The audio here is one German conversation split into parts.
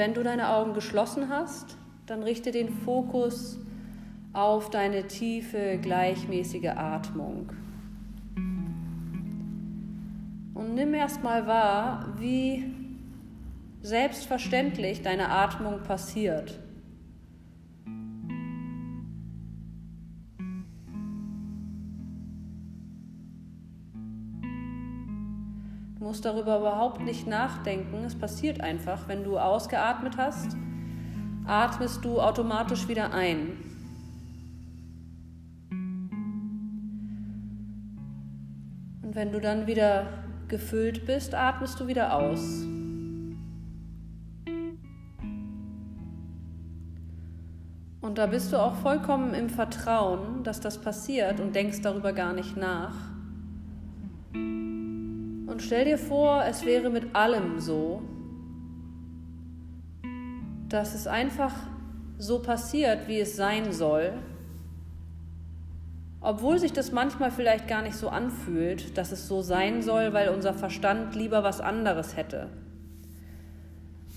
wenn du deine Augen geschlossen hast, dann richte den Fokus auf deine tiefe, gleichmäßige Atmung. Und nimm erstmal wahr, wie selbstverständlich deine Atmung passiert. Du musst darüber überhaupt nicht nachdenken. Es passiert einfach. Wenn du ausgeatmet hast, atmest du automatisch wieder ein. Und wenn du dann wieder gefüllt bist, atmest du wieder aus. Und da bist du auch vollkommen im Vertrauen, dass das passiert und denkst darüber gar nicht nach. Stell dir vor, es wäre mit allem so, dass es einfach so passiert, wie es sein soll, obwohl sich das manchmal vielleicht gar nicht so anfühlt, dass es so sein soll, weil unser Verstand lieber was anderes hätte.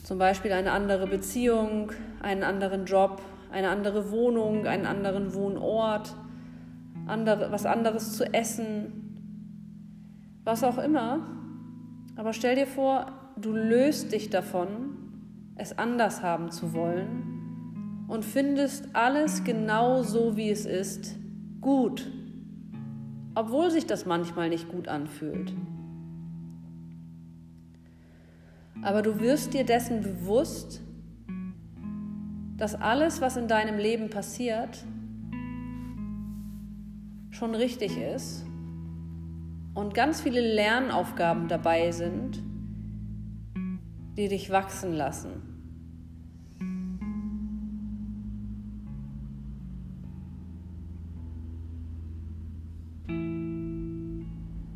Zum Beispiel eine andere Beziehung, einen anderen Job, eine andere Wohnung, einen anderen Wohnort, andere, was anderes zu essen, was auch immer. Aber stell dir vor, du löst dich davon, es anders haben zu wollen und findest alles genau so, wie es ist, gut, obwohl sich das manchmal nicht gut anfühlt. Aber du wirst dir dessen bewusst, dass alles, was in deinem Leben passiert, schon richtig ist und ganz viele Lernaufgaben dabei sind, die dich wachsen lassen.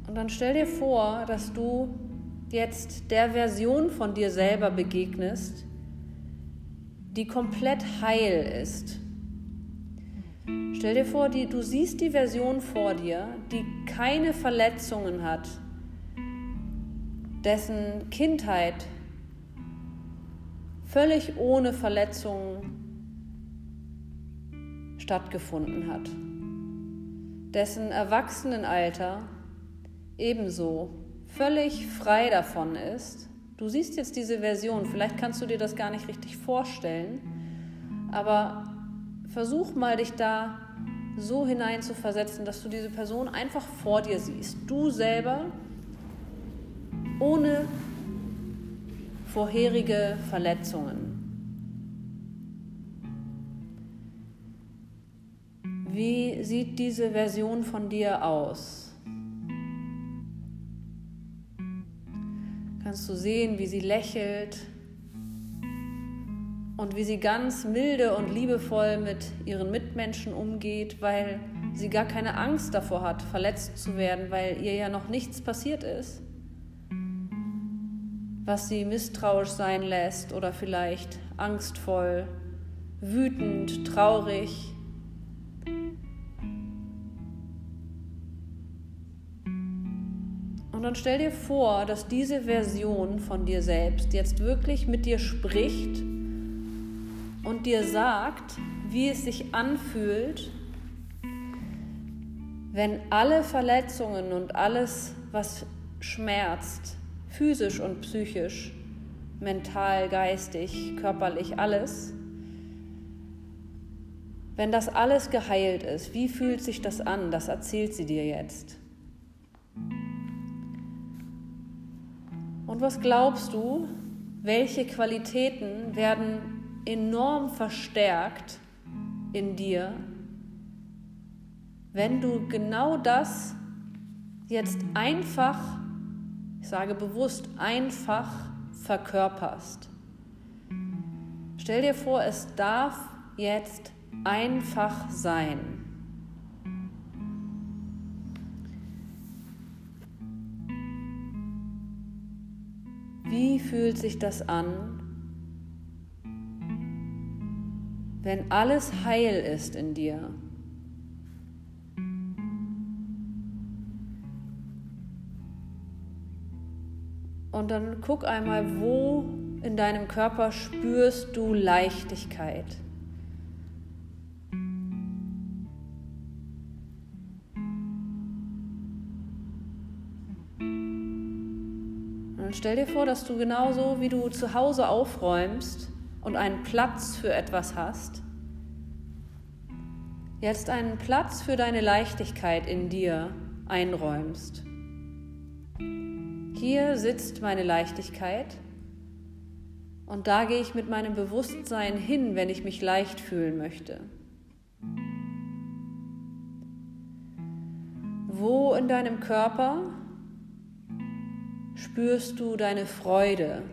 Und dann stell dir vor, dass du jetzt der Version von dir selber begegnest, die komplett heil ist Stell dir vor, die, du siehst die Version vor dir, die keine Verletzungen hat, dessen Kindheit völlig ohne Verletzungen stattgefunden hat, dessen Erwachsenenalter ebenso völlig frei davon ist. Du siehst jetzt diese Version, vielleicht kannst du dir das gar nicht richtig vorstellen, aber versuch mal dich da so hineinzuversetzen, dass du diese Person einfach vor dir siehst. Du selber ohne vorherige Verletzungen. Wie sieht diese Version von dir aus? Kannst du sehen, wie sie lächelt, und wie sie ganz milde und liebevoll mit ihren Mitmenschen umgeht, weil sie gar keine Angst davor hat, verletzt zu werden, weil ihr ja noch nichts passiert ist, was sie misstrauisch sein lässt oder vielleicht angstvoll, wütend, traurig. Und dann stell dir vor, dass diese Version von dir selbst jetzt wirklich mit dir spricht und dir sagt, wie es sich anfühlt, wenn alle Verletzungen und alles, was schmerzt, physisch und psychisch, mental, geistig, körperlich, alles, wenn das alles geheilt ist, wie fühlt sich das an? Das erzählt sie dir jetzt. Und was glaubst du, welche Qualitäten werden enorm verstärkt in dir, wenn du genau das jetzt einfach, ich sage bewusst, einfach verkörperst. Stell dir vor, es darf jetzt einfach sein. Wie fühlt sich das an, wenn alles heil ist in dir. Und dann guck einmal, wo in deinem Körper spürst du Leichtigkeit? Und stell dir vor, dass du genauso wie du zu Hause aufräumst und einen Platz für etwas hast, jetzt einen Platz für deine Leichtigkeit in dir einräumst. Hier sitzt meine Leichtigkeit und da gehe ich mit meinem Bewusstsein hin, wenn ich mich leicht fühlen möchte. Wo in deinem Körper spürst du deine Freude?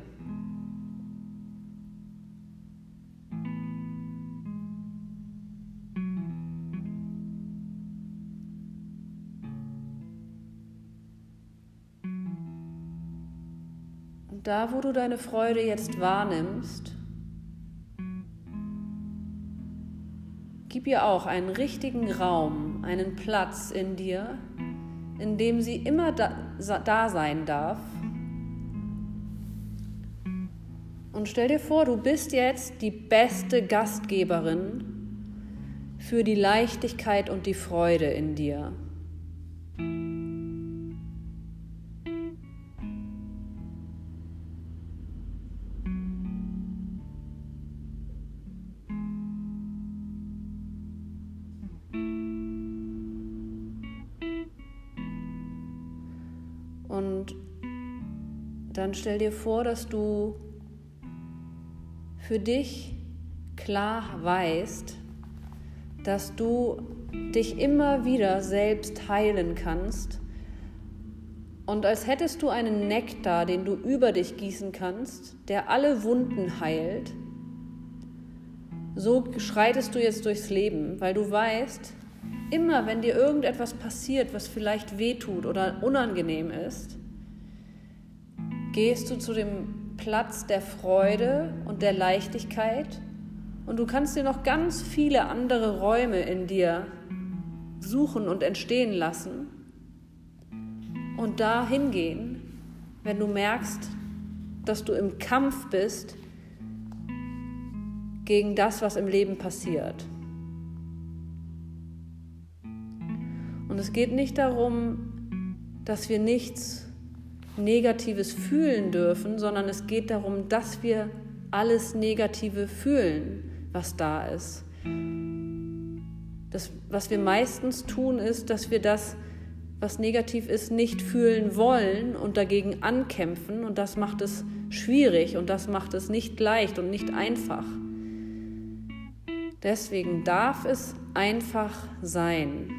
Da, wo du deine Freude jetzt wahrnimmst, gib ihr auch einen richtigen Raum, einen Platz in dir, in dem sie immer da, da sein darf Und stell dir vor, du bist jetzt die beste Gastgeberin für die Leichtigkeit und die Freude in dir. Stell dir vor, dass du für dich klar weißt, dass du dich immer wieder selbst heilen kannst. Und als hättest du einen Nektar, den du über dich gießen kannst, der alle Wunden heilt, so schreitest du jetzt durchs Leben, weil du weißt, immer wenn dir irgendetwas passiert, was vielleicht wehtut oder unangenehm ist, gehst du zu dem Platz der Freude und der Leichtigkeit und du kannst dir noch ganz viele andere Räume in dir suchen und entstehen lassen und da hingehen, wenn du merkst, dass du im Kampf bist gegen das, was im Leben passiert. Und es geht nicht darum, dass wir nichts Negatives fühlen dürfen, sondern es geht darum, dass wir alles Negative fühlen, was da ist. Das, was wir meistens tun, ist, dass wir das, was negativ ist, nicht fühlen wollen und dagegen ankämpfen. Und das macht es schwierig und das macht es nicht leicht und nicht einfach. Deswegen darf es einfach sein.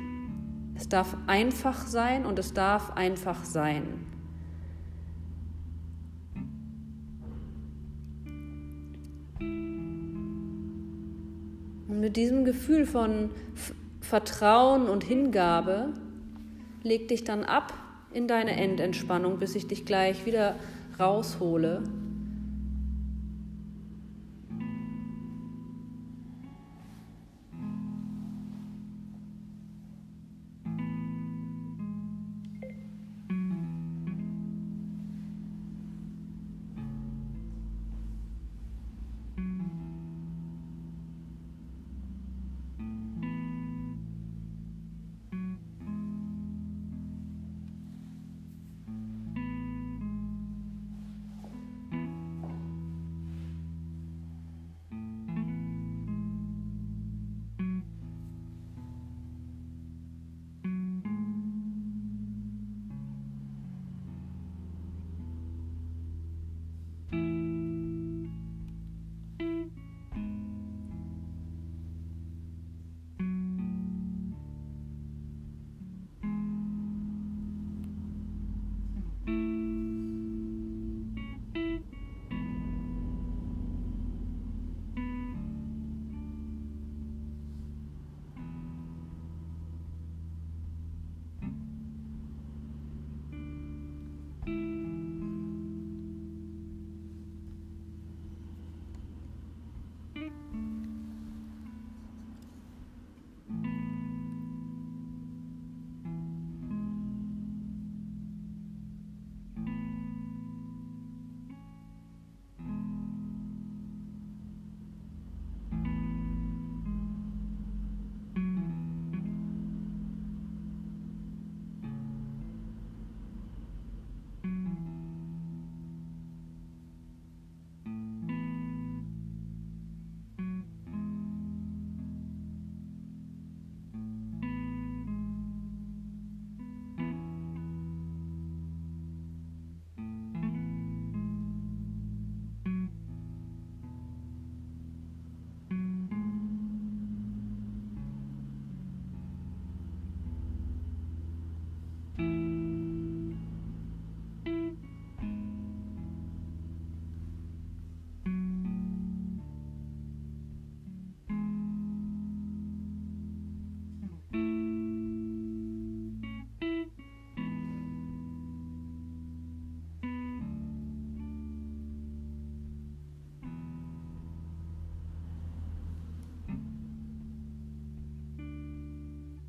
Es darf einfach sein und es darf einfach sein. Mit diesem Gefühl von Vertrauen und Hingabe leg dich dann ab in deine Endentspannung, bis ich dich gleich wieder raushole.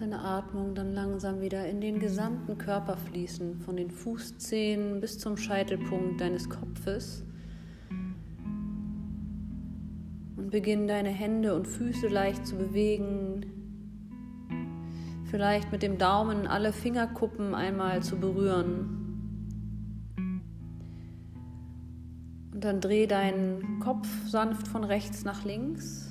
deine Atmung dann langsam wieder in den gesamten Körper fließen, von den Fußzehen bis zum Scheitelpunkt deines Kopfes. Und beginn deine Hände und Füße leicht zu bewegen. Vielleicht mit dem Daumen alle Fingerkuppen einmal zu berühren. Und dann dreh deinen Kopf sanft von rechts nach links.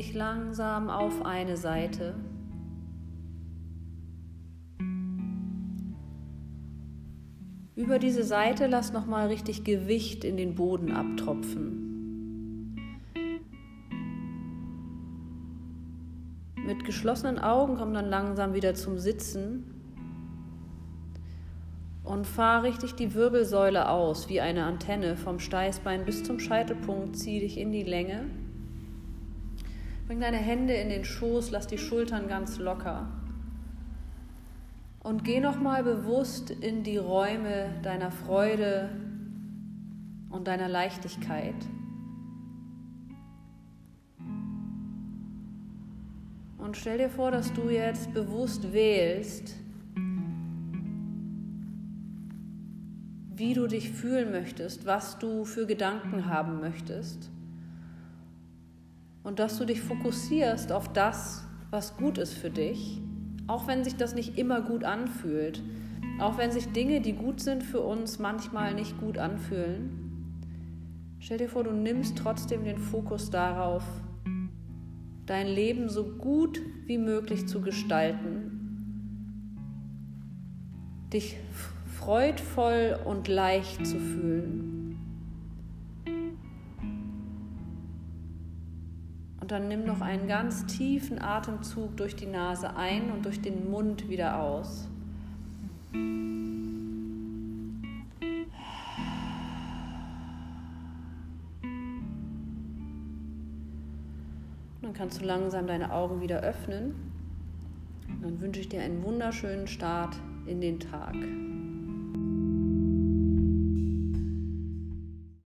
Dich langsam auf eine Seite. Über diese Seite lass noch mal richtig Gewicht in den Boden abtropfen. Mit geschlossenen Augen komm dann langsam wieder zum Sitzen und fahr richtig die Wirbelsäule aus wie eine Antenne vom Steißbein bis zum Scheitelpunkt. Zieh dich in die Länge. Bring deine Hände in den Schoß, lass die Schultern ganz locker. Und geh nochmal bewusst in die Räume deiner Freude und deiner Leichtigkeit. Und stell dir vor, dass du jetzt bewusst wählst, wie du dich fühlen möchtest, was du für Gedanken haben möchtest und dass du dich fokussierst auf das, was gut ist für dich, auch wenn sich das nicht immer gut anfühlt, auch wenn sich Dinge, die gut sind für uns, manchmal nicht gut anfühlen. Stell dir vor, du nimmst trotzdem den Fokus darauf, dein Leben so gut wie möglich zu gestalten, dich freudvoll und leicht zu fühlen. Dann nimm noch einen ganz tiefen Atemzug durch die Nase ein und durch den Mund wieder aus. Dann kannst du langsam deine Augen wieder öffnen. Dann wünsche ich dir einen wunderschönen Start in den Tag.